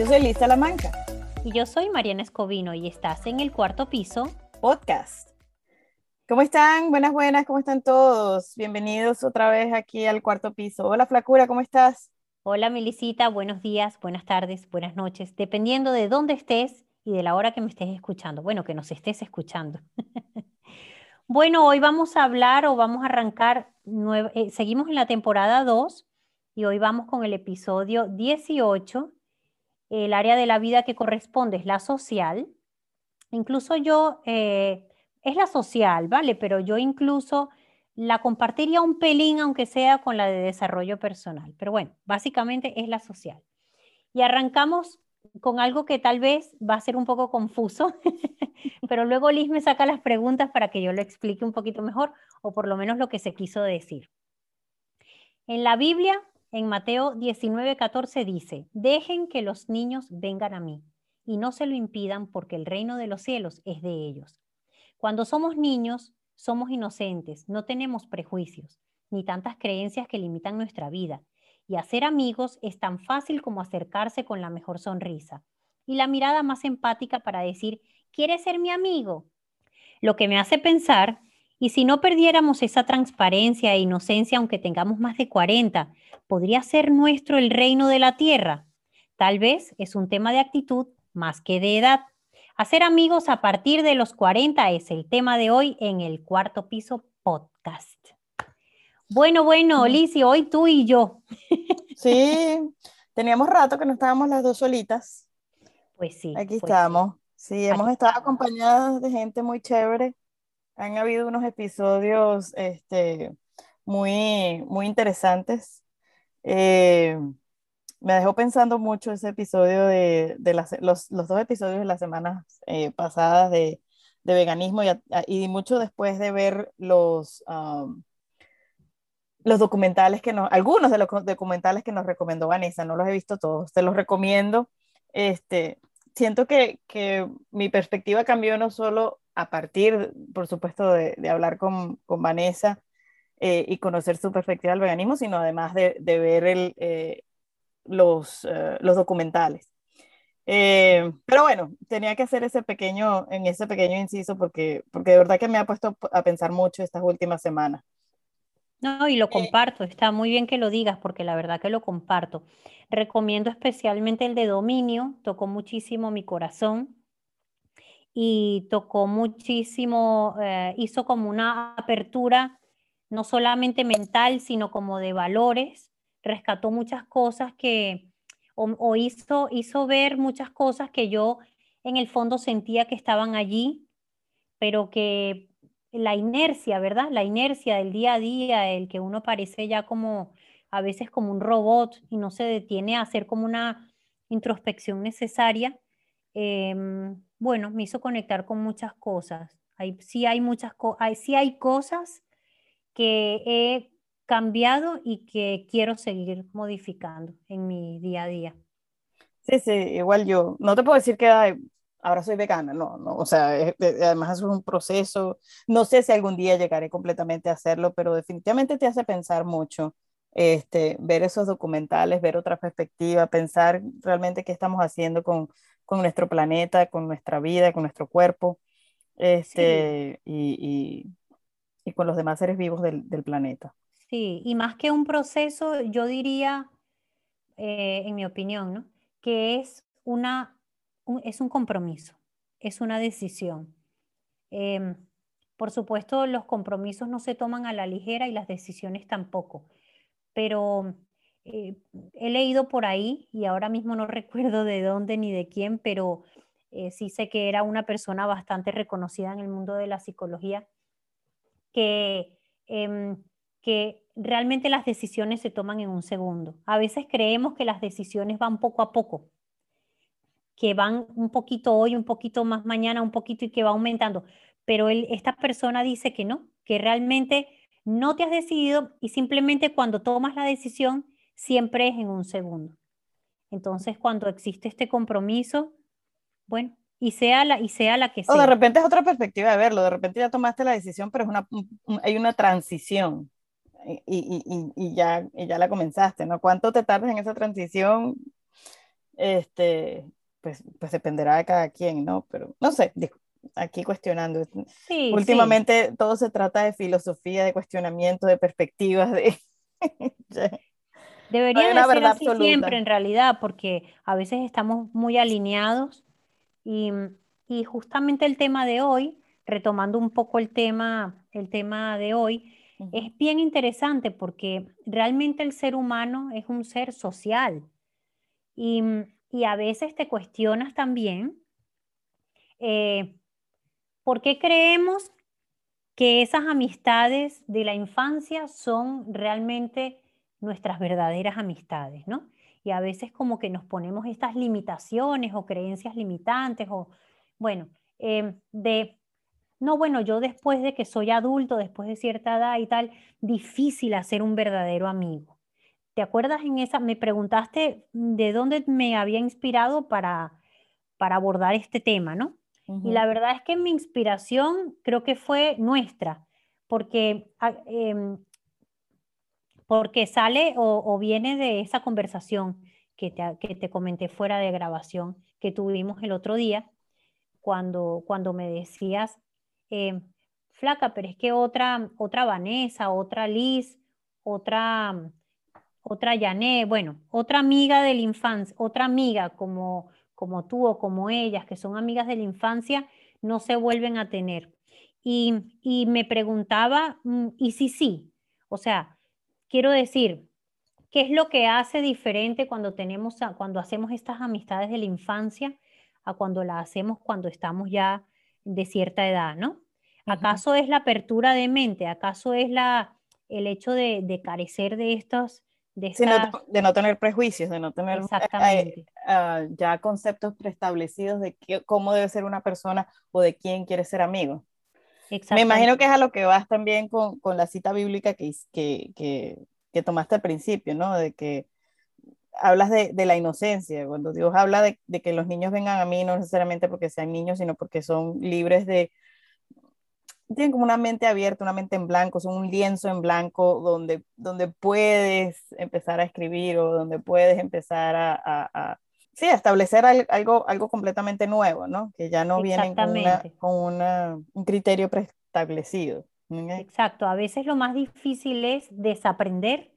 Yo soy Lisa Lamanca. Y yo soy Mariana Escobino y estás en el cuarto piso podcast. ¿Cómo están? Buenas, buenas, ¿cómo están todos? Bienvenidos otra vez aquí al cuarto piso. Hola Flacura, ¿cómo estás? Hola Melisita, buenos días, buenas tardes, buenas noches, dependiendo de dónde estés y de la hora que me estés escuchando. Bueno, que nos estés escuchando. bueno, hoy vamos a hablar o vamos a arrancar, eh, seguimos en la temporada 2 y hoy vamos con el episodio 18. El área de la vida que corresponde es la social. Incluso yo, eh, es la social, ¿vale? Pero yo incluso la compartiría un pelín, aunque sea con la de desarrollo personal. Pero bueno, básicamente es la social. Y arrancamos con algo que tal vez va a ser un poco confuso, pero luego Liz me saca las preguntas para que yo lo explique un poquito mejor, o por lo menos lo que se quiso decir. En la Biblia, en Mateo 19, 14 dice, dejen que los niños vengan a mí y no se lo impidan porque el reino de los cielos es de ellos. Cuando somos niños, somos inocentes, no tenemos prejuicios, ni tantas creencias que limitan nuestra vida. Y hacer amigos es tan fácil como acercarse con la mejor sonrisa y la mirada más empática para decir, ¿quieres ser mi amigo? Lo que me hace pensar, y si no perdiéramos esa transparencia e inocencia aunque tengamos más de 40, ¿podría ser nuestro el reino de la tierra? Tal vez es un tema de actitud más que de edad. Hacer amigos a partir de los 40 es el tema de hoy en el cuarto piso podcast. Bueno, bueno, Lizzie, hoy tú y yo. Sí, teníamos rato que no estábamos las dos solitas. Pues sí. Aquí pues estamos. Sí, hemos estado acompañadas de gente muy chévere. Han habido unos episodios este, muy, muy interesantes. Eh, me dejó pensando mucho ese episodio de, los, dos episodios de las semanas eh, pasadas de, veganismo y, mucho después de ver los, los documentales que nos, algunos de los documentales que nos recomendó Vanessa, no los he visto todos, te los recomiendo. Este, siento que, mi perspectiva cambió no solo a partir, por supuesto, de, hablar con, Vanessa eh, y conocer su perspectiva del veganismo, sino además de, ver el, eh, los, eh, los documentales. Pero bueno, tenía que hacer ese pequeño, en ese pequeño inciso porque, porque de verdad que me ha puesto a pensar mucho estas últimas semanas. No, y lo comparto, está muy bien que lo digas porque la verdad que lo comparto. Recomiendo especialmente el de dominio, tocó muchísimo mi corazón y tocó muchísimo, eh, hizo como una apertura no solamente mental, sino como de valores rescató muchas cosas que, o, hizo, hizo ver muchas cosas que yo en el fondo sentía que estaban allí, pero que la inercia, ¿verdad? La inercia del día a día, el que uno parece ya como a veces como un robot y no se detiene a hacer como una introspección necesaria, em, bueno, me hizo conectar con muchas cosas. Hay, sí hay muchas cosas, sí hay cosas que he cambiado y que quiero seguir modificando en mi día a día. Sí, sí, igual yo. No te puedo decir que ahora soy vegana, no, no, o sea, además es un proceso. No sé si algún día llegaré completamente a hacerlo, pero definitivamente te hace pensar mucho. Este, ver esos documentales, ver otra perspectiva, pensar realmente qué estamos haciendo con, con nuestro planeta, con nuestra vida, con nuestro cuerpo, este, y, y, y, con los demás seres vivos del, del planeta. Sí, y más que un proceso, yo diría, eh, en mi opinión, ¿no? que es, una, es un compromiso, es una decisión. Em, por supuesto, los compromisos no se toman a la ligera y las decisiones tampoco, pero eh, he leído por ahí, y ahora mismo no recuerdo de dónde ni de quién, pero eh, sí sé que era una persona bastante reconocida en el mundo de la psicología, que em, que realmente las decisiones se toman en un segundo. A veces creemos que las decisiones van poco a poco, que van un poquito hoy, un poquito más mañana, un poquito y que va aumentando. Pero esta persona dice que no, que realmente no te has decidido y simplemente cuando tomas la decisión siempre es en un segundo. Entonces, cuando existe este compromiso, bueno, y sea la, y sea la que sea. O de repente es otra perspectiva de verlo, de repente ya tomaste la decisión, pero es una, hay una transición y, y, y, ya, ya la comenzaste, ¿no? ¿Cuánto te tardas en esa transición? este, pues, pues dependerá de cada quien, ¿no? Pero no sé, aquí cuestionando. Últimamente todo se trata de filosofía, de cuestionamiento, de perspectivas, de... Debería de ser así siempre en realidad, porque a veces estamos muy alineados y, y, justamente el tema de hoy, retomando un poco el tema, el tema de hoy, es bien interesante porque realmente el ser humano es un ser social. Y, y a veces te cuestionas también eh, por qué creemos que esas amistades de la infancia son realmente nuestras verdaderas amistades, ¿no? Y a veces como que nos ponemos estas limitaciones o creencias limitantes o, bueno, em, de, no, bueno, yo después de que soy adulto, después de cierta edad y tal, difícil hacer un verdadero amigo. ¿Te acuerdas en esa? Me preguntaste de dónde me había inspirado para, para abordar este tema, ¿no? Y la verdad es que mi inspiración creo que fue nuestra, porque ah, em, porque sale o, viene de esa conversación que te, que te, comenté fuera de grabación que tuvimos el otro día, cuando, cuando me decías, eh, flaca, pero es que otra, otra Vanessa, otra Liz, otra, otra Yané, bueno, otra amiga de la infancia, otra amiga como, como tú o como ellas, que son amigas de la infancia, no se vuelven a tener. Y, y me preguntaba, mm, ¿y si sí? O sea, Quiero decir, ¿qué es lo que hace diferente cuando, tenemos, cuando hacemos estas amistades de la infancia a cuando las hacemos cuando estamos ya de cierta edad, ¿no? ¿Acaso es la apertura de mente? ¿Acaso es la, el hecho de, carecer de estos... De, de, no tener prejuicios, de no tener eh, Exactamente. Ah, ya conceptos preestablecidos de cómo debe ser una persona o de quién quiere ser amigo. Me imagino que es a lo que vas también con, con la cita bíblica que, que, que, tomaste al principio, ¿no? De que hablas de, de la inocencia, cuando Dios habla de, de, que los niños vengan a mí, no necesariamente porque sean niños, sino porque son libres de, tienen como una mente abierta, una mente en blanco, son un lienzo en blanco donde, donde puedes empezar a escribir o donde puedes empezar a, a sí, establecer algo, algo completamente nuevo, ¿no? Que ya no vienen con, un criterio preestablecido. Exacto, a veces lo más difícil es desaprender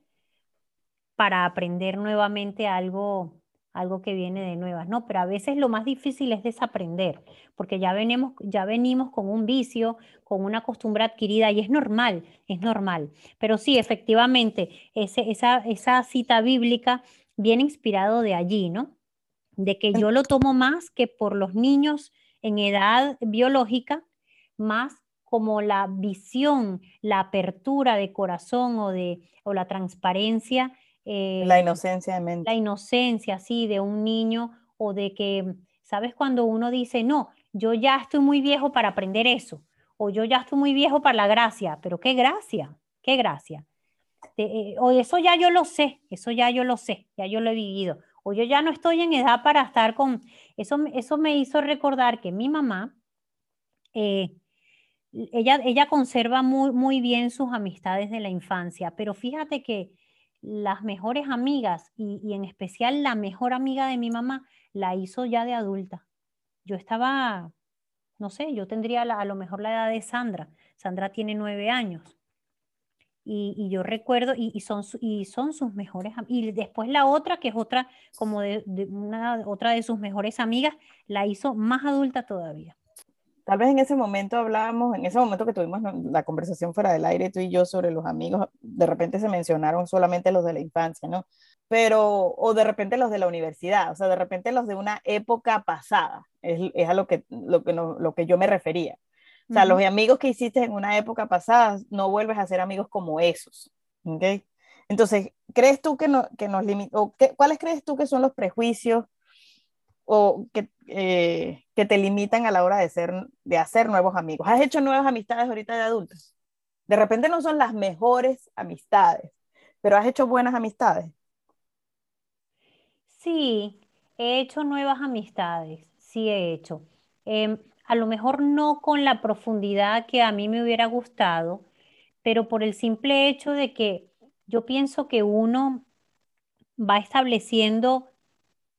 para aprender nuevamente algo, algo que viene de nuevas, ¿no? Pero a veces lo más difícil es desaprender, porque ya venimos, ya venimos con un vicio, con una costumbre adquirida y es normal, es normal. Pero sí, efectivamente, ese, esa, esa cita bíblica viene inspirado de allí, ¿no? de que yo lo tomo más que por los niños en edad biológica, más como la visión, la apertura de corazón o, de, o la transparencia. Eh, la inocencia de mente. La inocencia, sí, de un niño o de que, ¿sabes? Cuando uno dice, no, yo ya estoy muy viejo para aprender eso, o yo ya estoy muy viejo para la gracia, pero qué gracia, qué gracia. Eh, o eso ya yo lo sé, eso ya yo lo sé, ya yo lo he vivido o yo ya no estoy en edad para estar con... Eso, eso me hizo recordar que mi mamá, eh, ella, ella conserva muy, muy bien sus amistades de la infancia, pero fíjate que las mejores amigas y, en especial la mejor amiga de mi mamá la hizo ya de adulta. Yo estaba, no sé, yo tendría a lo mejor la edad de Sandra. Sandra tiene nueve años. Y, yo recuerdo, y, son, y son sus mejores, y después la otra, que es otra, como de, una, otra de sus mejores amigas, la hizo más adulta todavía. Tal vez en ese momento hablábamos, en ese momento que tuvimos la conversación fuera del aire, tú y yo, sobre los amigos, de repente se mencionaron solamente los de la infancia, ¿no? Pero, o de repente los de la universidad, o sea, de repente los de una época pasada, es, es a lo que, lo, que no, lo que yo me refería. O sea, los amigos que hiciste en una época pasada, no vuelves a ser amigos como esos. ¿okay? Entonces, ¿crees tú que, no, que nos limitan, cuáles crees tú que son los prejuicios o que, eh, que te limitan a la hora de, ser, de hacer nuevos amigos? ¿Has hecho nuevas amistades ahorita de adultos? De repente no son las mejores amistades, pero has hecho buenas amistades. Sí, he hecho nuevas amistades, sí he hecho. Em, a lo mejor no con la profundidad que a mí me hubiera gustado, pero por el simple hecho de que yo pienso que uno va estableciendo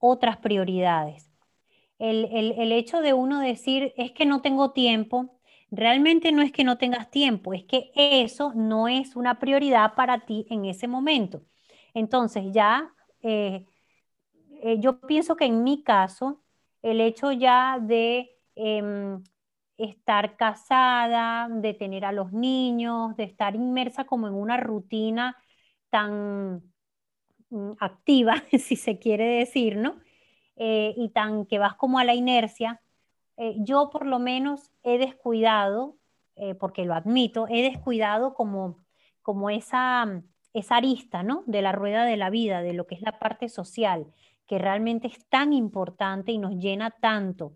otras prioridades. El, el, hecho de uno decir, es que no tengo tiempo, realmente no es que no tengas tiempo, es que eso no es una prioridad para ti en ese momento. Entonces ya, eh, eh, yo pienso que en mi caso, el hecho ya de em, estar casada, de tener a los niños, de estar inmersa como en una rutina tan activa, si se quiere decir, ¿no? Eh, y tan que vas como a la inercia, eh, yo por lo menos he descuidado, eh, porque lo admito, he descuidado como, como esa, esa arista, ¿no? De la rueda de la vida, de lo que es la parte social, que realmente es tan importante y nos llena tanto.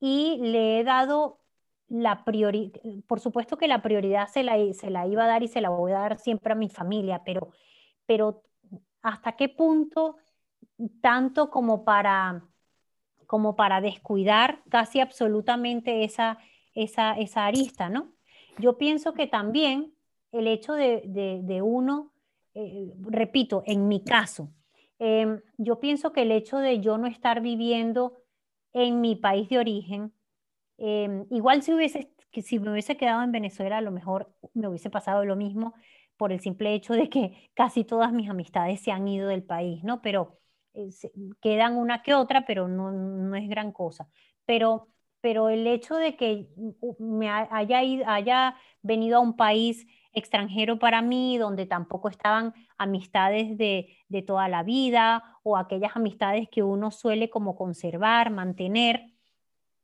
Y le he dado la prioridad, por supuesto que la prioridad se la, se la iba a dar y se la voy a dar siempre a mi familia, pero, pero hasta qué punto tanto como para, como para descuidar casi absolutamente esa, esa, esa arista, ¿no? Yo pienso que también el hecho de, de, uno, eh, repito, en mi caso, em, yo pienso que el hecho de yo no estar viviendo en mi país de origen, Em, igual si, hubiese, si me hubiese quedado en Venezuela, a lo mejor me hubiese pasado lo mismo por el simple hecho de que casi todas mis amistades se han ido del país, ¿no? Pero eh, quedan una que otra, pero no, no es gran cosa. Pero, pero el hecho de que me haya, haya venido a un país extranjero para mí, donde tampoco estaban amistades de, de toda la vida o aquellas amistades que uno suele como conservar, mantener,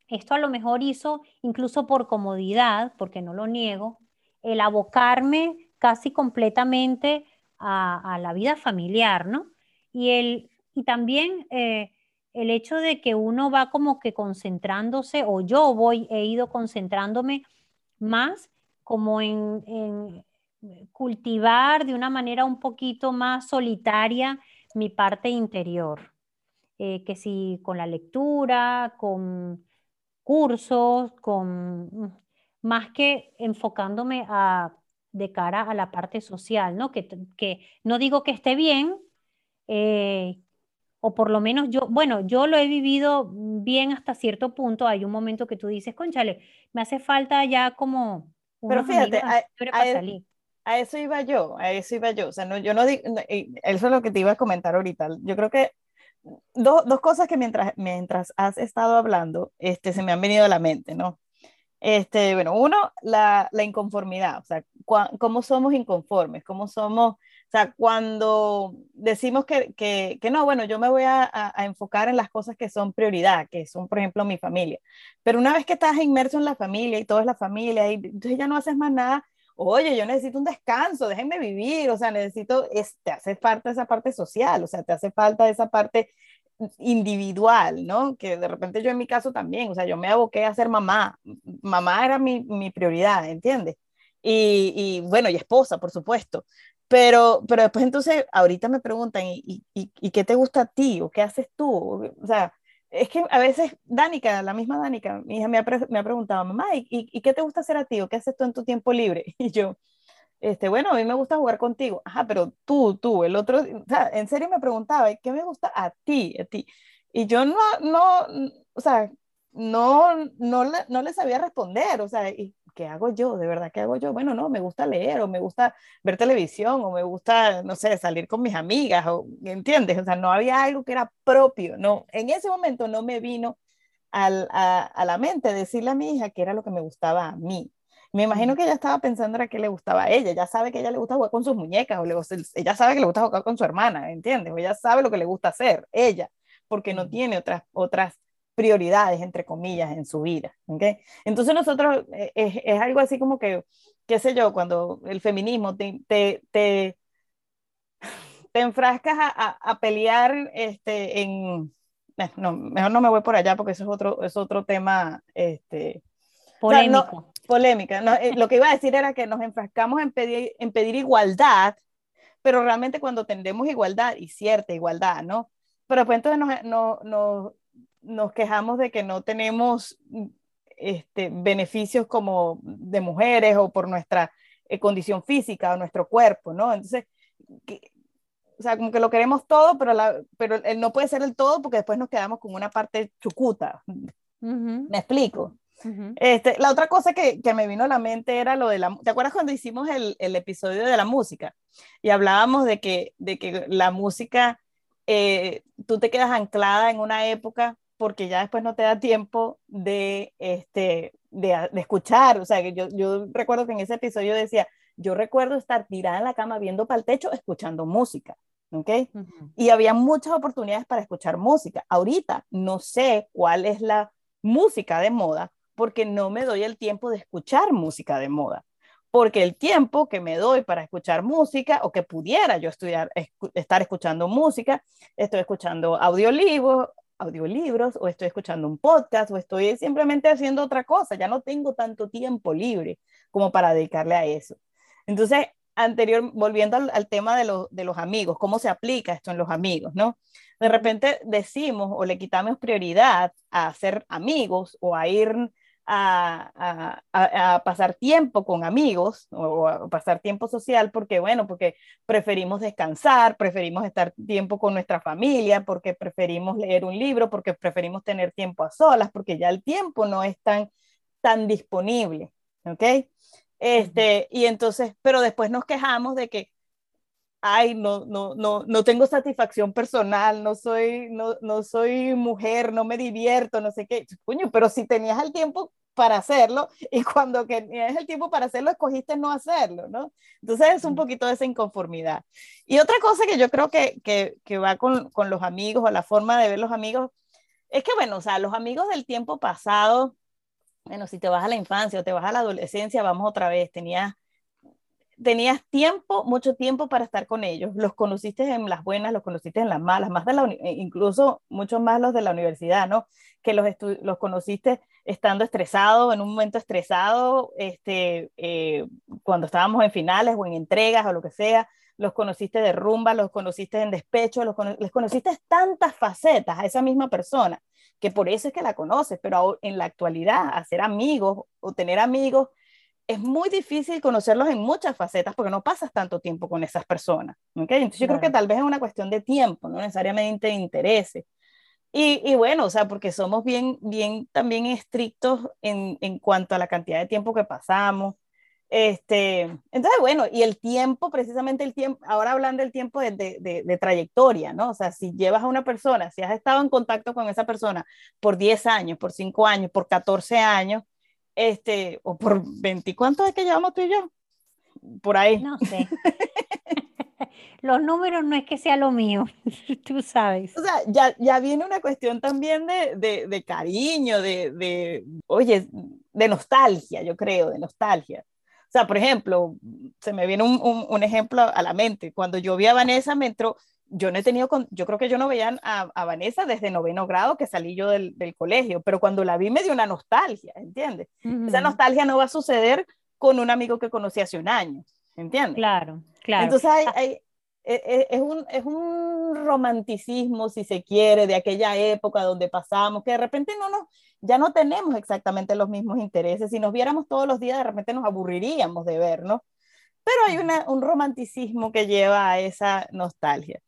esto a lo mejor hizo, incluso por comodidad, porque no lo niego, el abocarme casi completamente a, la vida familiar, ¿no? Y, el, y también eh, el hecho de que uno va como que concentrándose, o yo voy, he ido concentrándome más como en, cultivar de una manera un poquito más solitaria mi parte interior, eh, que si con la lectura, con cursos, con, mm, más que enfocándome a, de cara a la parte social, ¿no? Que, que no digo que esté bien, eh, o por lo menos yo, bueno, yo lo he vivido bien hasta cierto punto. Hay un momento que tú dices, conchale, me hace falta ya como... Pero fíjate, a, e, a, eso iba yo, a eso iba yo. O sea, no, yo no digo, eso es lo que te iba a comentar ahorita. Yo creo que dos cosas que mientras, mientras has estado hablando este, se me han venido a la mente, ¿no? Este, bueno, uno, la, la inconformidad, o sea, cómo somos inconformes, cómo somos, o sea, cuando decimos que, que, que no, bueno, yo me voy a, a, enfocar en las cosas que son prioridad, que son, por ejemplo, mi familia, pero una vez que estás inmerso en la familia y todo es la familia, y entonces ya no haces más nada, oye, yo necesito un descanso, déjenme vivir, o sea, necesito, te hace falta esa parte social, o sea, te hace falta esa parte individual, ¿no? Que de repente yo en mi caso también, o sea, yo me aboqué a ser mamá, mamá era mi, mi prioridad, ¿entiendes? Y, y, bueno, y esposa, por supuesto. Pero, pero después entonces, ahorita me preguntan, ¿y, y, y qué te gusta a ti? ¿O qué haces tú? O sea, es que a veces Danica, la misma Danica, mi hija me ha, me ha preguntado, mamá, ¿y, ¿y, qué te gusta hacer a ti o qué haces tú en tu tiempo libre? Y yo, este, bueno, a mí me gusta jugar contigo. Ajá, pero tú, tú, el otro, o sea, en serio me preguntaba, ¿qué me gusta a ti, a ti? Y yo no, no, o sea, no, no, le, no le sabía responder, o sea, ¿y ¿qué hago yo? ¿De verdad qué hago yo? Bueno, no, me gusta leer o me gusta ver televisión o me gusta, no sé, salir con mis amigas, o, ¿entiendes? O sea, no había algo que era propio, no, en ese momento no me vino al, a, a, la mente decirle a mi hija que era lo que me gustaba a mí. Me imagino que ella estaba pensando era que le gustaba a ella, ya sabe que a ella le gusta jugar con sus muñecas, o le, ella sabe que le gusta jugar con su hermana, ¿entiendes? O ella sabe lo que le gusta hacer, ella, porque no tiene otras, otras prioridades, entre comillas, en su vida. ¿okay? Entonces nosotros, eh, es, es, algo así como que, qué sé yo, cuando el feminismo te, te, te, te enfrascas a, a, pelear este, en... Eh, no, mejor no me voy por allá porque eso es otro, es otro tema... Este, polémico. O sea, no, polémica. No, eh, lo que iba a decir era que nos enfrascamos en pedir, en pedir igualdad, pero realmente cuando tendemos igualdad y cierta igualdad, ¿no? Pero pues entonces nos, no, no, nos quejamos de que no tenemos este, beneficios como de mujeres o por nuestra eh, condición física o nuestro cuerpo, ¿no? Entonces, o sea, como que lo queremos todo, pero, la, pero no puede ser el todo porque después nos quedamos con una parte chucuta. ¿Me explico? Este, la otra cosa que, que, me vino a la mente era lo de la... ¿Te acuerdas cuando hicimos el, el episodio de la música? Y hablábamos de que, de que la música, eh, tú te quedas anclada en una época porque ya después no te da tiempo de, este, de, de escuchar. O sea, que yo, yo recuerdo que en ese episodio decía, yo recuerdo estar tirada en la cama viendo para el techo escuchando música. ¿ok? Y había muchas oportunidades para escuchar música. Ahorita no sé cuál es la música de moda porque no me doy el tiempo de escuchar música de moda. Porque el tiempo que me doy para escuchar música o que pudiera yo estudiar, estar escuchando música, estoy escuchando audiolibros, audiolibros o estoy escuchando un podcast o estoy simplemente haciendo otra cosa. Ya no tengo tanto tiempo libre como para dedicarle a eso. Entonces, anterior, volviendo al, tema de, de, los amigos, ¿cómo se aplica esto en los amigos, no? De repente decimos o le quitamos prioridad a ser amigos o a ir a, a, a, pasar tiempo con amigos o a pasar tiempo social porque, bueno, porque preferimos descansar, preferimos estar tiempo con nuestra familia, porque preferimos leer un libro, porque preferimos tener tiempo a solas, porque ya el tiempo no es tan, tan disponible, ¿ok? Este, y entonces, pero después nos quejamos de que, ay, no, no, no, no tengo satisfacción personal, no soy, no, no soy mujer, no me divierto, no sé qué. Coño, pero si tenías el tiempo para hacerlo y cuando tenías el tiempo para hacerlo, escogiste no hacerlo, ¿no? Entonces es un poquito de esa inconformidad. Y otra cosa que yo creo que, que, que va con, con los amigos o la forma de ver los amigos, es que, bueno, o sea, los amigos del tiempo pasado, bueno, si te vas a la infancia o te vas a la adolescencia, vamos otra vez, tenías, tenías tiempo, mucho tiempo para estar con ellos. Los conociste en las buenas, los conociste en las malas, más de la, e incluso muchos más los de la universidad, ¿no? Que los, los conociste estando estresado, en un momento estresado, este, eh, cuando estábamos en finales o en entregas o lo que sea, los conociste de rumba, los conociste en despecho, los les conociste tantas facetas a esa misma persona que por eso es que la conoces, pero en la actualidad hacer amigos o tener amigos es muy difícil conocerlos en muchas facetas porque no pasas tanto tiempo con esas personas. ¿okay? Entonces yo creo que tal vez es una cuestión de tiempo, no necesariamente de interés. Y, y, bueno, o sea, porque somos bien, bien también estrictos en, en cuanto a la cantidad de tiempo que pasamos. Este, entonces, bueno, y el tiempo, precisamente el tiempo, ahora hablando del tiempo de, de, de, trayectoria, ¿no? O sea, si llevas a una persona, si has estado en contacto con esa persona por 10 años, por 5 años, por 14 años, este, o por 20, ¿cuánto es que llevamos tú y yo? Por ahí. No sé. Los números no es que sea lo mío, tú sabes. O sea, ya, ya viene una cuestión también de, de, de cariño, de, de, oye, de nostalgia, yo creo, de nostalgia. O sea, por ejemplo, se me viene un, un, ejemplo a la mente. Cuando yo vi a Vanessa, me entró, yo no he tenido, yo creo que yo no veía a, a Vanessa desde noveno grado que salí yo del, del, colegio, pero cuando la vi me dio una nostalgia, ¿entiendes? Esa nostalgia no va a suceder con un amigo que conocí hace un año, ¿entiendes? Claro, claro. Entonces hay, hay, e, e, es, un, es un romanticismo, si se quiere, de aquella época donde pasamos, que de repente no nos, ya no tenemos exactamente los mismos intereses. Si nos viéramos todos los días, de repente nos aburriríamos de vernos. Pero hay una, un romanticismo que lleva a esa nostalgia.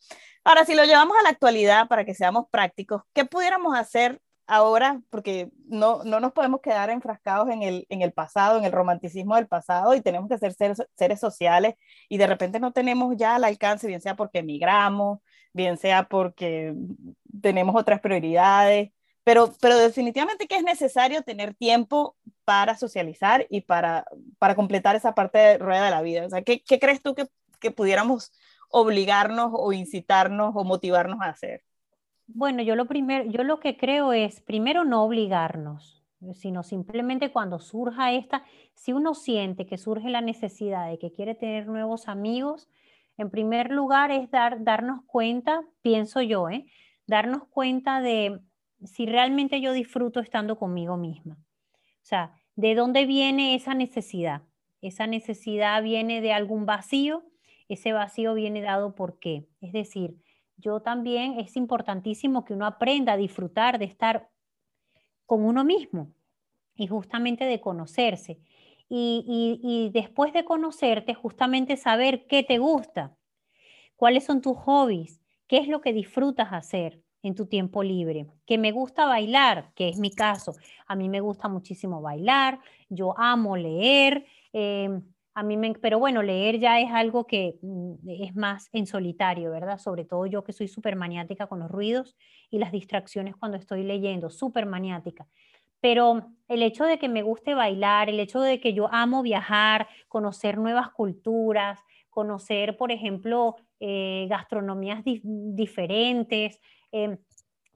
Ahora, si lo llevamos a la actualidad para que seamos prácticos, ¿qué pudiéramos hacer ahora, porque no, no nos podemos quedar enfrascados en el, en el pasado, en el romanticismo del pasado, y tenemos que ser seres, seres sociales, y de repente no tenemos ya el alcance, bien sea porque emigramos, bien sea porque tenemos otras prioridades, pero, pero definitivamente que es necesario tener tiempo para socializar y para, para completar esa parte de rueda de la vida. O sea, ¿qué, qué crees tú que, que pudiéramos obligarnos o incitarnos o motivarnos a hacer? Bueno, yo lo primero, yo lo que creo es, primero, no obligarnos, sino simplemente cuando surja esta, si uno siente que surge la necesidad de que quiere tener nuevos amigos, en primer lugar es dar, darnos cuenta, pienso yo, ¿eh? darnos cuenta de si realmente yo disfruto estando conmigo misma. O sea, ¿de dónde viene esa necesidad? Esa necesidad viene de algún vacío, ese vacío viene dado por qué. Es decir, yo también es importantísimo que uno aprenda a disfrutar de estar con uno mismo y justamente de conocerse. Y, y, y, después de conocerte, justamente saber qué te gusta. ¿Cuáles son tus hobbies? ¿Qué es lo que disfrutas hacer en tu tiempo libre? Que me gusta bailar, que es mi caso. A mí me gusta muchísimo bailar, yo amo leer. Em, a mí me, pero bueno, leer ya es algo que mm, es más en solitario, ¿verdad? Sobre todo yo que soy súper maniática con los ruidos y las distracciones cuando estoy leyendo, súper maniática. Pero el hecho de que me guste bailar, el hecho de que yo amo viajar, conocer nuevas culturas, conocer, por ejemplo, eh, gastronomías diferentes, em,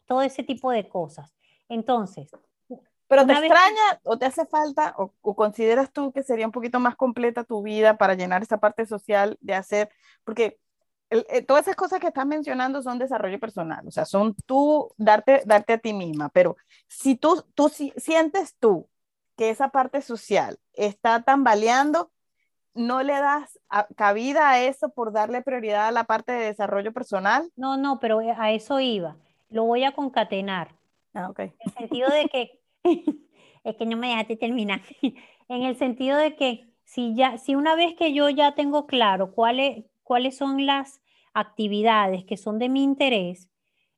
todo ese tipo de cosas. Entonces... ¿Pero te extraña o te hace falta o, consideras tú que sería un poquito más completa tu vida para llenar esa parte social de hacer? Porque eh, todas esas cosas que estás mencionando son desarrollo personal, o sea, son tú darte, darte a ti misma, pero si tú, tú si, sientes tú que esa parte social está tambaleando, no le das cabida a eso por darle prioridad a la parte de desarrollo personal. No, no, pero eh, a eso iba. Lo voy a concatenar. Ah, ok. En el sentido de que, es que no me dejaste terminar, en el sentido de que si, ya, si una vez que yo ya tengo claro cuáles cuáles son las actividades que son de mi interés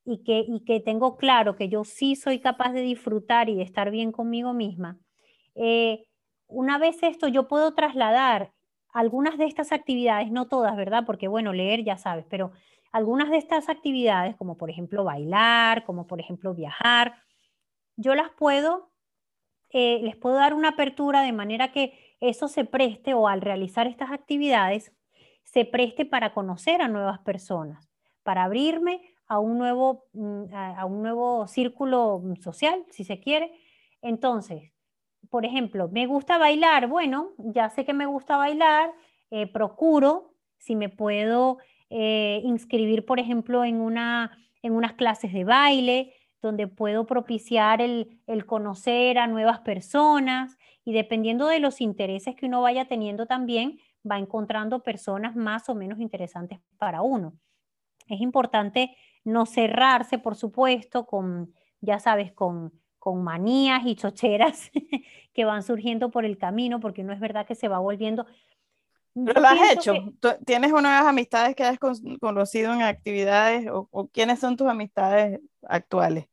y que, y que tengo claro que yo sí soy capaz de disfrutar y de estar bien conmigo misma, eh, una vez esto yo puedo trasladar algunas de estas actividades, no todas, ¿verdad? Porque bueno, leer ya sabes, pero algunas de estas actividades, como por ejemplo bailar, como por ejemplo viajar, yo las puedo, eh, les puedo dar una apertura de manera que eso se preste o al realizar estas actividades, se preste para conocer a nuevas personas, para abrirme a un nuevo, mm, a un nuevo círculo social, si se quiere. Entonces, por ejemplo, me gusta bailar, bueno, ya sé que me gusta bailar, eh, procuro si me puedo eh, inscribir, por ejemplo, en, una, en unas clases de baile, donde puedo propiciar el, el, conocer a nuevas personas y dependiendo de los intereses que uno vaya teniendo también, va encontrando personas más o menos interesantes para uno. Es importante no cerrarse, por supuesto, con, ya sabes, con con manías y chocheras que van surgiendo por el camino, porque no es verdad que se va volviendo... lo has hecho? ¿Tienes nuevas amistades que has conocido en actividades o, quiénes son tus amistades actuales?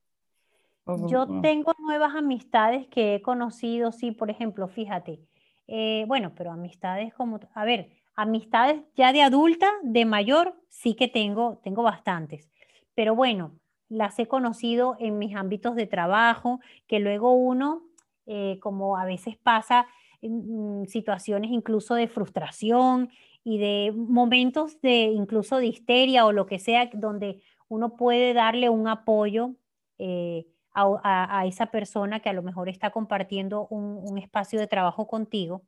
Yo tengo nuevas amistades que he conocido, sí, por ejemplo, fíjate, eh, bueno, pero amistades como, a ver, amistades ya de adulta, de mayor, sí que tengo, tengo bastantes, pero bueno, las he conocido en mis ámbitos de trabajo, que luego uno, eh, como a veces pasa, en situaciones incluso de frustración y de momentos de incluso de histeria o lo que sea, donde uno puede darle un apoyo eh, a, esa persona que a lo mejor está compartiendo un espacio de trabajo contigo.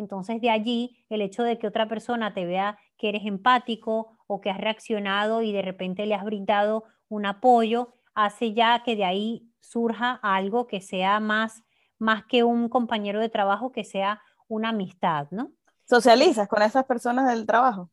Entonces de allí el hecho de que otra persona te vea que eres empático o que has reaccionado y de repente le has brindado un apoyo, hace ya que de ahí surja algo que sea más, más que un compañero de trabajo, que sea una amistad, ¿no? ¿Socializas con esas personas del trabajo?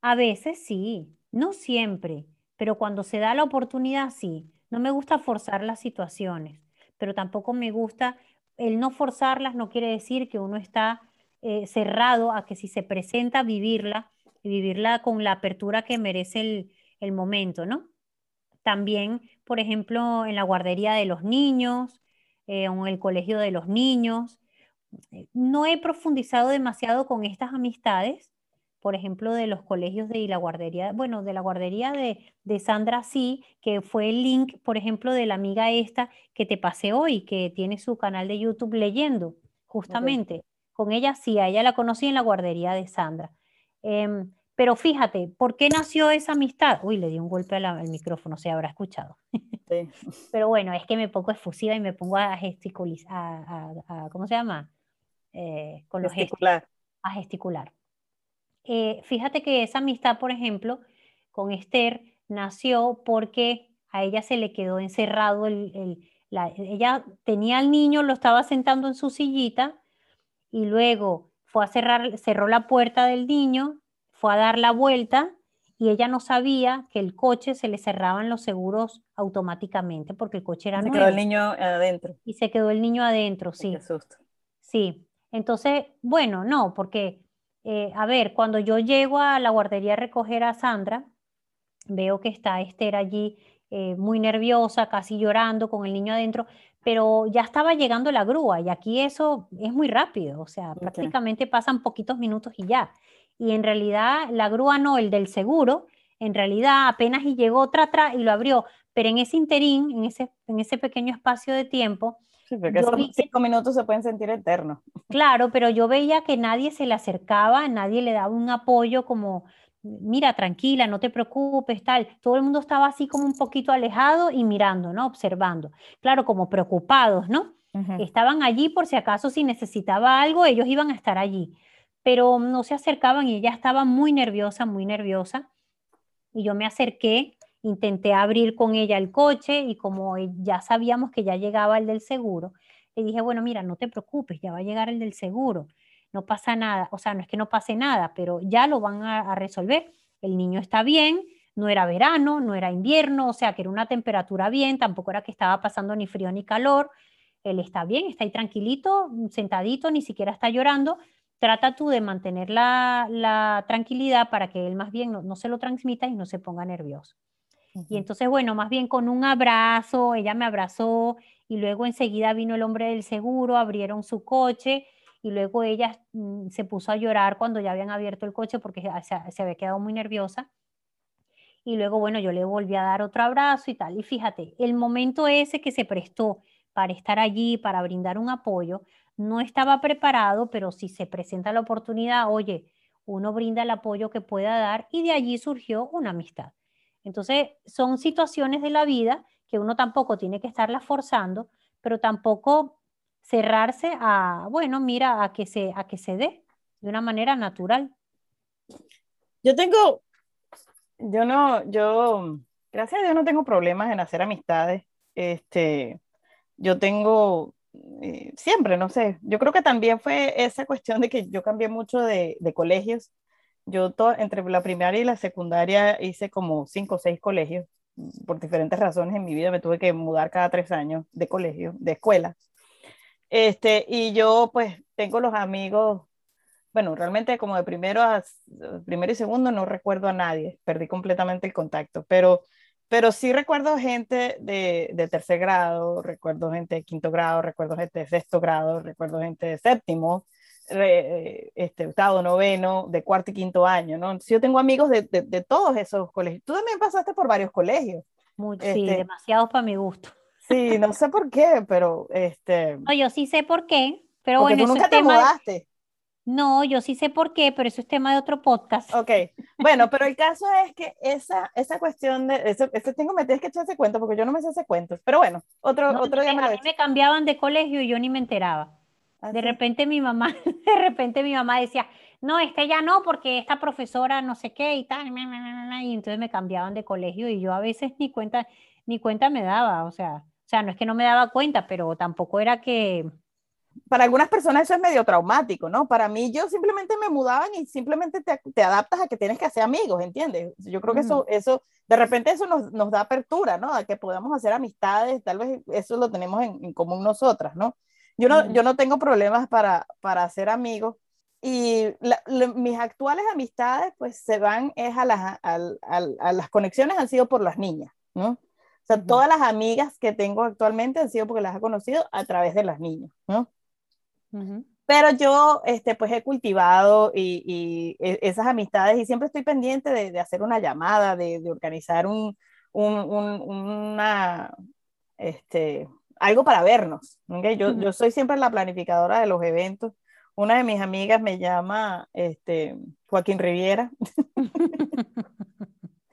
A veces sí, no siempre, pero cuando se da la oportunidad sí. No me gusta forzar las situaciones, pero tampoco me gusta, el no forzarlas no quiere decir que uno está eh, cerrado a que si se presenta vivirla, vivirla con la apertura que merece el, momento, ¿no? También, por ejemplo, en la guardería de los niños eh, o en el colegio de los niños. Eh, no he profundizado demasiado con estas amistades, por ejemplo, de los colegios de la guardería, bueno, de la guardería de, de, Sandra sí, que fue el link, por ejemplo, de la amiga esta que te pasé hoy, que tiene su canal de YouTube leyendo, justamente. Con ella sí, a ella la conocí en la guardería de Sandra. Em, pero fíjate, ¿por qué nació esa amistad? Uy, le di un golpe al micrófono, se habrá escuchado. Sí. Pero bueno, es que me pongo efusiva y me pongo a gesticular, a, ¿cómo se llama? Eh, con los gesticular. a gesticular. Eh, fíjate que esa amistad, por ejemplo, con Esther nació porque a ella se le quedó encerrado el, ella tenía al niño, lo estaba sentando en su sillita y luego fue a cerrar, cerró la puerta del niño, fue a dar la vuelta y ella no sabía que el coche se le cerraban los seguros automáticamente porque el coche era se nuevo. quedó el niño adentro. Y se quedó el niño adentro, sí. Qué susto. Sí. Entonces, bueno, no, porque Eh, a ver, cuando yo llego a la guardería a recoger a Sandra, veo que está Esther allí eh, muy nerviosa, casi llorando con el niño adentro, pero ya estaba llegando la grúa y aquí eso es muy rápido, o sea, prácticamente pasan poquitos minutos y ya. Y en realidad la grúa no, el del seguro, en realidad apenas y llegó otra atrás y lo abrió, pero en ese interín, en ese, en ese pequeño espacio de tiempo, Sí, porque esos cinco minutos se pueden sentir eternos. Claro, pero yo veía que nadie se le acercaba, nadie le daba un apoyo como, mira, tranquila, no te preocupes, tal. Todo el mundo estaba así como un poquito alejado y mirando, ¿no? Observando. Claro, como preocupados, ¿no? Estaban allí por si acaso si necesitaba algo, ellos iban a estar allí. Pero no se acercaban y ella estaba muy nerviosa, muy nerviosa. Y yo me acerqué, intenté abrir con ella el coche y como ya sabíamos que ya llegaba el del seguro, le dije, bueno, mira, no te preocupes, ya va a llegar el del seguro no pasa nada, o sea, no es que no pase nada, pero ya lo van a, resolver. El niño está bien, no era verano, no era invierno, o sea, que era una temperatura bien, tampoco era que estaba pasando ni frío ni calor. Él está bien, está ahí tranquilito, sentadito, ni siquiera está llorando. Trata tú de mantener la, tranquilidad para que él más bien no, se lo transmita y no se ponga nervioso. Y entonces, bueno, más bien con un abrazo, ella me abrazó y luego enseguida vino el hombre del seguro, abrieron su coche y luego ella mm, se puso a llorar cuando ya habían abierto el coche porque se, había quedado muy nerviosa. Y luego, bueno, yo le volví a dar otro abrazo y tal. Y fíjate, el momento ese que se prestó para estar allí, para brindar un apoyo, no estaba preparado, pero si se presenta la oportunidad, oye, uno brinda el apoyo que pueda dar y de allí surgió una amistad. Entonces, son situaciones de la vida que uno tampoco tiene que estarlas forzando, pero tampoco cerrarse a, bueno, mira, a que se, a que se dé de una manera natural. Yo tengo, yo no, yo, gracias a Dios no tengo problemas en hacer amistades. Este, yo tengo, eh, siempre, no sé, yo creo que también fue esa cuestión de que yo cambié mucho de, de colegios. Yo entre la primaria y la secundaria hice como cinco o seis colegios. Por diferentes razones en mi vida me tuve que mudar cada tres años de colegio, de escuela. Este, y yo pues tengo los amigos, bueno, realmente como de primero a primero y segundo no recuerdo a nadie, perdí completamente el contacto, pero, pero sí recuerdo gente de, de tercer grado, recuerdo gente de quinto grado, recuerdo gente de sexto grado, recuerdo gente de séptimo, este, octavo, noveno, de cuarto y quinto año, ¿no? yo tengo amigos de, de, todos esos colegios. Tú también pasaste por varios colegios. sí, este, demasiados para mi gusto. Sí, no sé por qué, pero este. No, yo sí sé por qué, pero bueno. Tú nunca te mudaste. No, yo sí sé por qué, pero eso es tema de otro podcast. Ok, bueno, pero el caso es que esa, esa cuestión de, eso, eso tengo, me tienes que echar ese cuento, porque yo no me sé ese cuento, pero bueno, otro, otro día me lo A mí me cambiaban de colegio y yo ni me enteraba. ¿Ah, de repente mi mamá, de repente mi mamá decía, no, este ya no, porque esta profesora no sé qué y tal, y entonces me cambiaban de colegio y yo a veces ni cuenta, ni cuenta me daba, o sea, o sea, no es que no me daba cuenta, pero tampoco era que... Para algunas personas eso es medio traumático, ¿no? Para mí yo simplemente me mudaban y simplemente te, te adaptas a que tienes que hacer amigos, ¿entiendes? Yo creo que eso, eso, de repente eso nos, nos, da apertura, ¿no? A que podamos hacer amistades, tal vez eso lo tenemos en, en común nosotras, ¿no? Yo no, yo no tengo problemas para, para hacer amigos y mis actuales amistades pues se van es a las, a, a, las conexiones han sido por las niñas, ¿no? O sea, todas las amigas que tengo actualmente han sido porque las he conocido a través de las niñas, ¿no? Pero yo, este, pues he cultivado y, y, e, esas amistades y siempre estoy pendiente de, de hacer una llamada, de, de organizar un, un, un, una, este, algo para vernos. ¿okay? Yo, yo soy siempre la planificadora de los eventos. Una de mis amigas me llama este, Joaquín Riviera.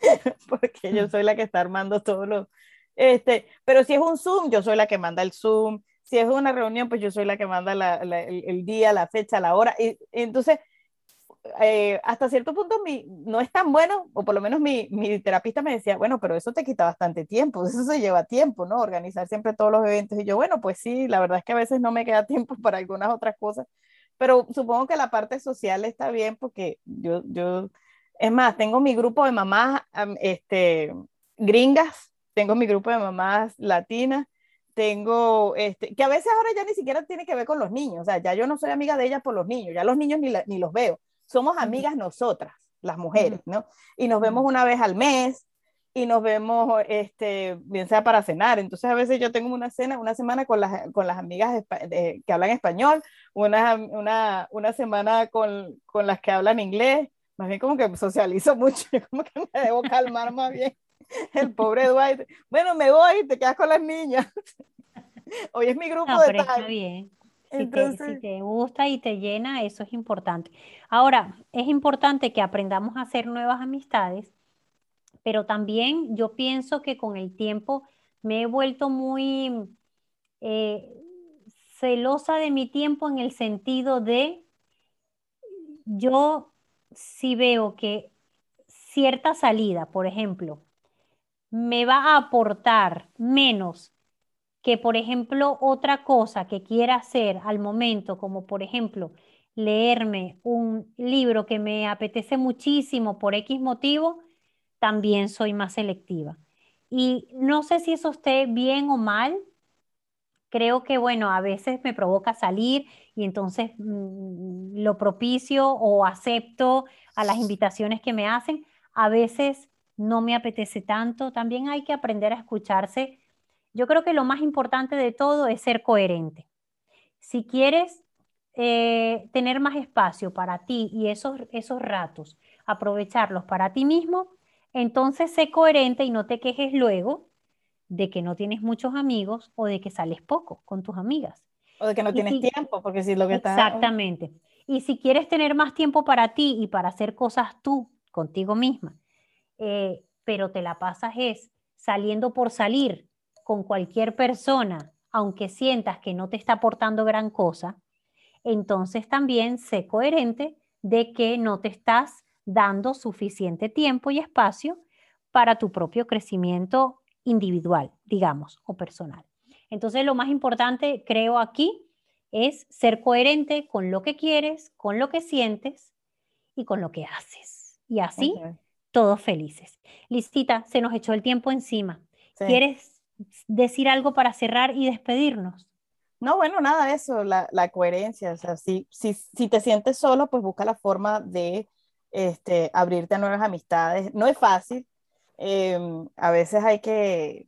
porque yo soy la que está armando todo lo... Este, pero si es un Zoom, yo soy la que manda el Zoom. Si es una reunión, pues yo soy la que manda la, el, día, la fecha, la hora. Y, entonces, eh, hasta cierto punto mi, no es tan bueno, o por lo menos mi, mi, terapista me decía, bueno, pero eso te quita bastante tiempo, eso se lleva tiempo, ¿no? Organizar siempre todos los eventos. Y yo, bueno, pues sí, la verdad es que a veces no me queda tiempo para algunas otras cosas, pero supongo que la parte social está bien porque yo, yo es más, tengo mi grupo de mamás este, gringas, tengo mi grupo de mamás latinas, tengo, este, que a veces ahora ya ni siquiera tiene que ver con los niños, o sea, ya yo no soy amiga de ellas por los niños, ya los niños ni, ni los veo, somos amigas nosotras, las mujeres, ¿no? Y nos vemos una vez al mes y nos vemos, este, bien sea para cenar. Entonces a veces yo tengo una cena, una semana con las, con las amigas que hablan español, una, una, una semana con, con las que hablan inglés, más bien como que socializo mucho, yo como que me debo calmar más bien. El pobre Dwight, bueno, me voy, te quedas con las niñas. Hoy es mi grupo no, pero Está bien. Si, te, te, gusta y te llena, eso es importante. Ahora, es importante que aprendamos a hacer nuevas amistades, pero también yo pienso que con el tiempo me he vuelto muy eh, celosa de mi tiempo en el sentido de yo si veo que cierta salida, por ejemplo, me va a aportar menos que, por ejemplo, otra cosa que quiera hacer al momento, como por ejemplo, leerme un libro que me apetece muchísimo por X motivo, también soy más selectiva. Y no sé si eso esté bien o mal. Creo que, bueno, a veces me provoca salir y entonces mm, lo propicio o acepto a las invitaciones que me hacen. A veces no me apetece tanto. También hay que aprender a escucharse. Yo creo que lo más importante de todo es ser coherente. Si quieres eh, tener más espacio para ti y esos, esos ratos, aprovecharlos para ti mismo, entonces sé coherente y no te quejes luego de que no tienes muchos amigos o de que sales poco con tus amigas. O de que no tienes tiempo, porque si lo que está... Exactamente. Y si quieres tener más tiempo para ti y para hacer cosas tú, contigo misma, eh, pero te la pasas es saliendo por salir con cualquier persona, aunque sientas que no te está aportando gran cosa, entonces también sé coherente de que no te estás dando suficiente tiempo y espacio para tu propio crecimiento individual, digamos, o personal. Entonces, lo más importante, creo aquí, es ser coherente con lo que quieres, con lo que sientes y con lo que haces. Y así, todos felices. Listita, se nos echó el tiempo encima. ¿Quieres decir algo para cerrar y despedirnos? No, bueno, nada de eso, la, coherencia. O sea, si, si, si, te sientes solo, pues busca la forma de este, abrirte a nuevas amistades. No es fácil. Em, a veces hay que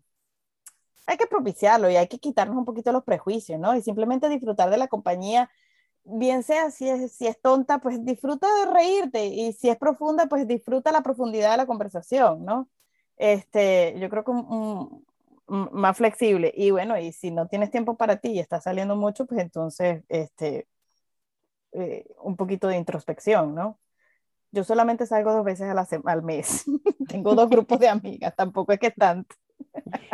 hay que propiciarlo y hay que quitarnos un poquito los prejuicios, ¿no? Y simplemente disfrutar de la compañía, bien sea si es, si es tonta, pues disfruta de reírte y si es profunda, pues disfruta la profundidad de la conversación, ¿no? Este, yo creo que más flexible y bueno, y si no tienes tiempo para ti y estás saliendo mucho, pues entonces, este, eh, un poquito de introspección, ¿no? Yo solamente salgo dos veces a la al mes. Tengo dos grupos de amigas, tampoco es que tanto.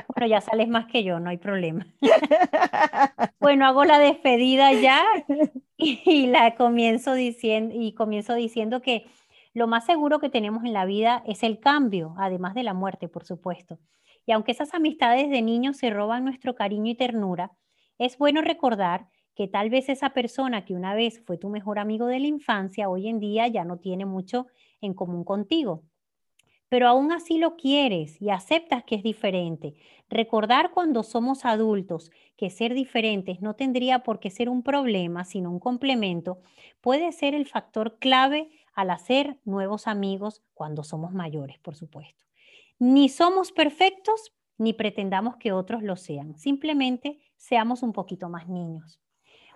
Bueno, ya sales más que yo, no hay problema. Bueno, hago la despedida ya y, la comienzo diciendo y comienzo diciendo que lo más seguro que tenemos en la vida es el cambio, además de la muerte, por supuesto. Y aunque esas amistades de niños se roban nuestro cariño y ternura, es bueno recordar que tal vez esa persona que una vez fue tu mejor amigo de la infancia, hoy en día ya no tiene mucho en común contigo pero aún así lo quieres y aceptas que es diferente. Recordar cuando somos adultos que ser diferentes no tendría por qué ser un problema, sino un complemento, puede ser el factor clave al hacer nuevos amigos cuando somos mayores, por supuesto. Ni somos perfectos, ni pretendamos que otros lo sean. Simplemente seamos un poquito más niños.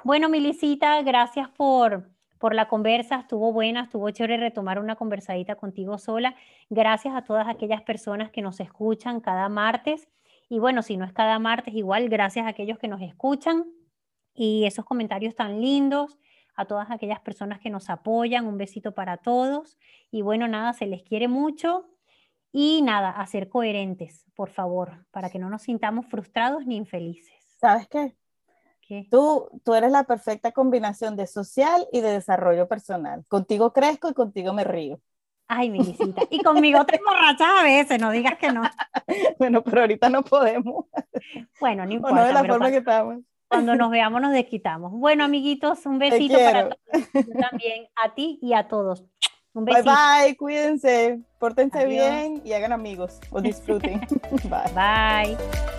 Bueno, Milicita, gracias por por la conversa, estuvo buena, estuvo chévere retomar una conversadita contigo sola. Gracias a todas aquellas personas que nos escuchan cada martes. Y bueno, si no es cada martes, igual gracias a aquellos que nos escuchan y esos comentarios tan lindos, a todas aquellas personas que nos apoyan, un besito para todos. Y bueno, nada, se les quiere mucho. Y nada, a ser coherentes, por favor, para que no nos sintamos frustrados ni infelices. ¿Sabes qué? Tú, tú eres la perfecta combinación de social y de desarrollo personal. Contigo crezco y contigo me río. Ay, mi visita. Y conmigo te emborrachas a veces, no digas que no. bueno, pero ahorita no podemos. Bueno, no importa. no de la forma que estamos. Cuando nos veamos nos desquitamos. Bueno, amiguitos, un besito para todos. Yo también, a ti y a todos. Un besito. Bye bye, cuídense, pórtense bien y hagan amigos o disfruten. bye. Bye.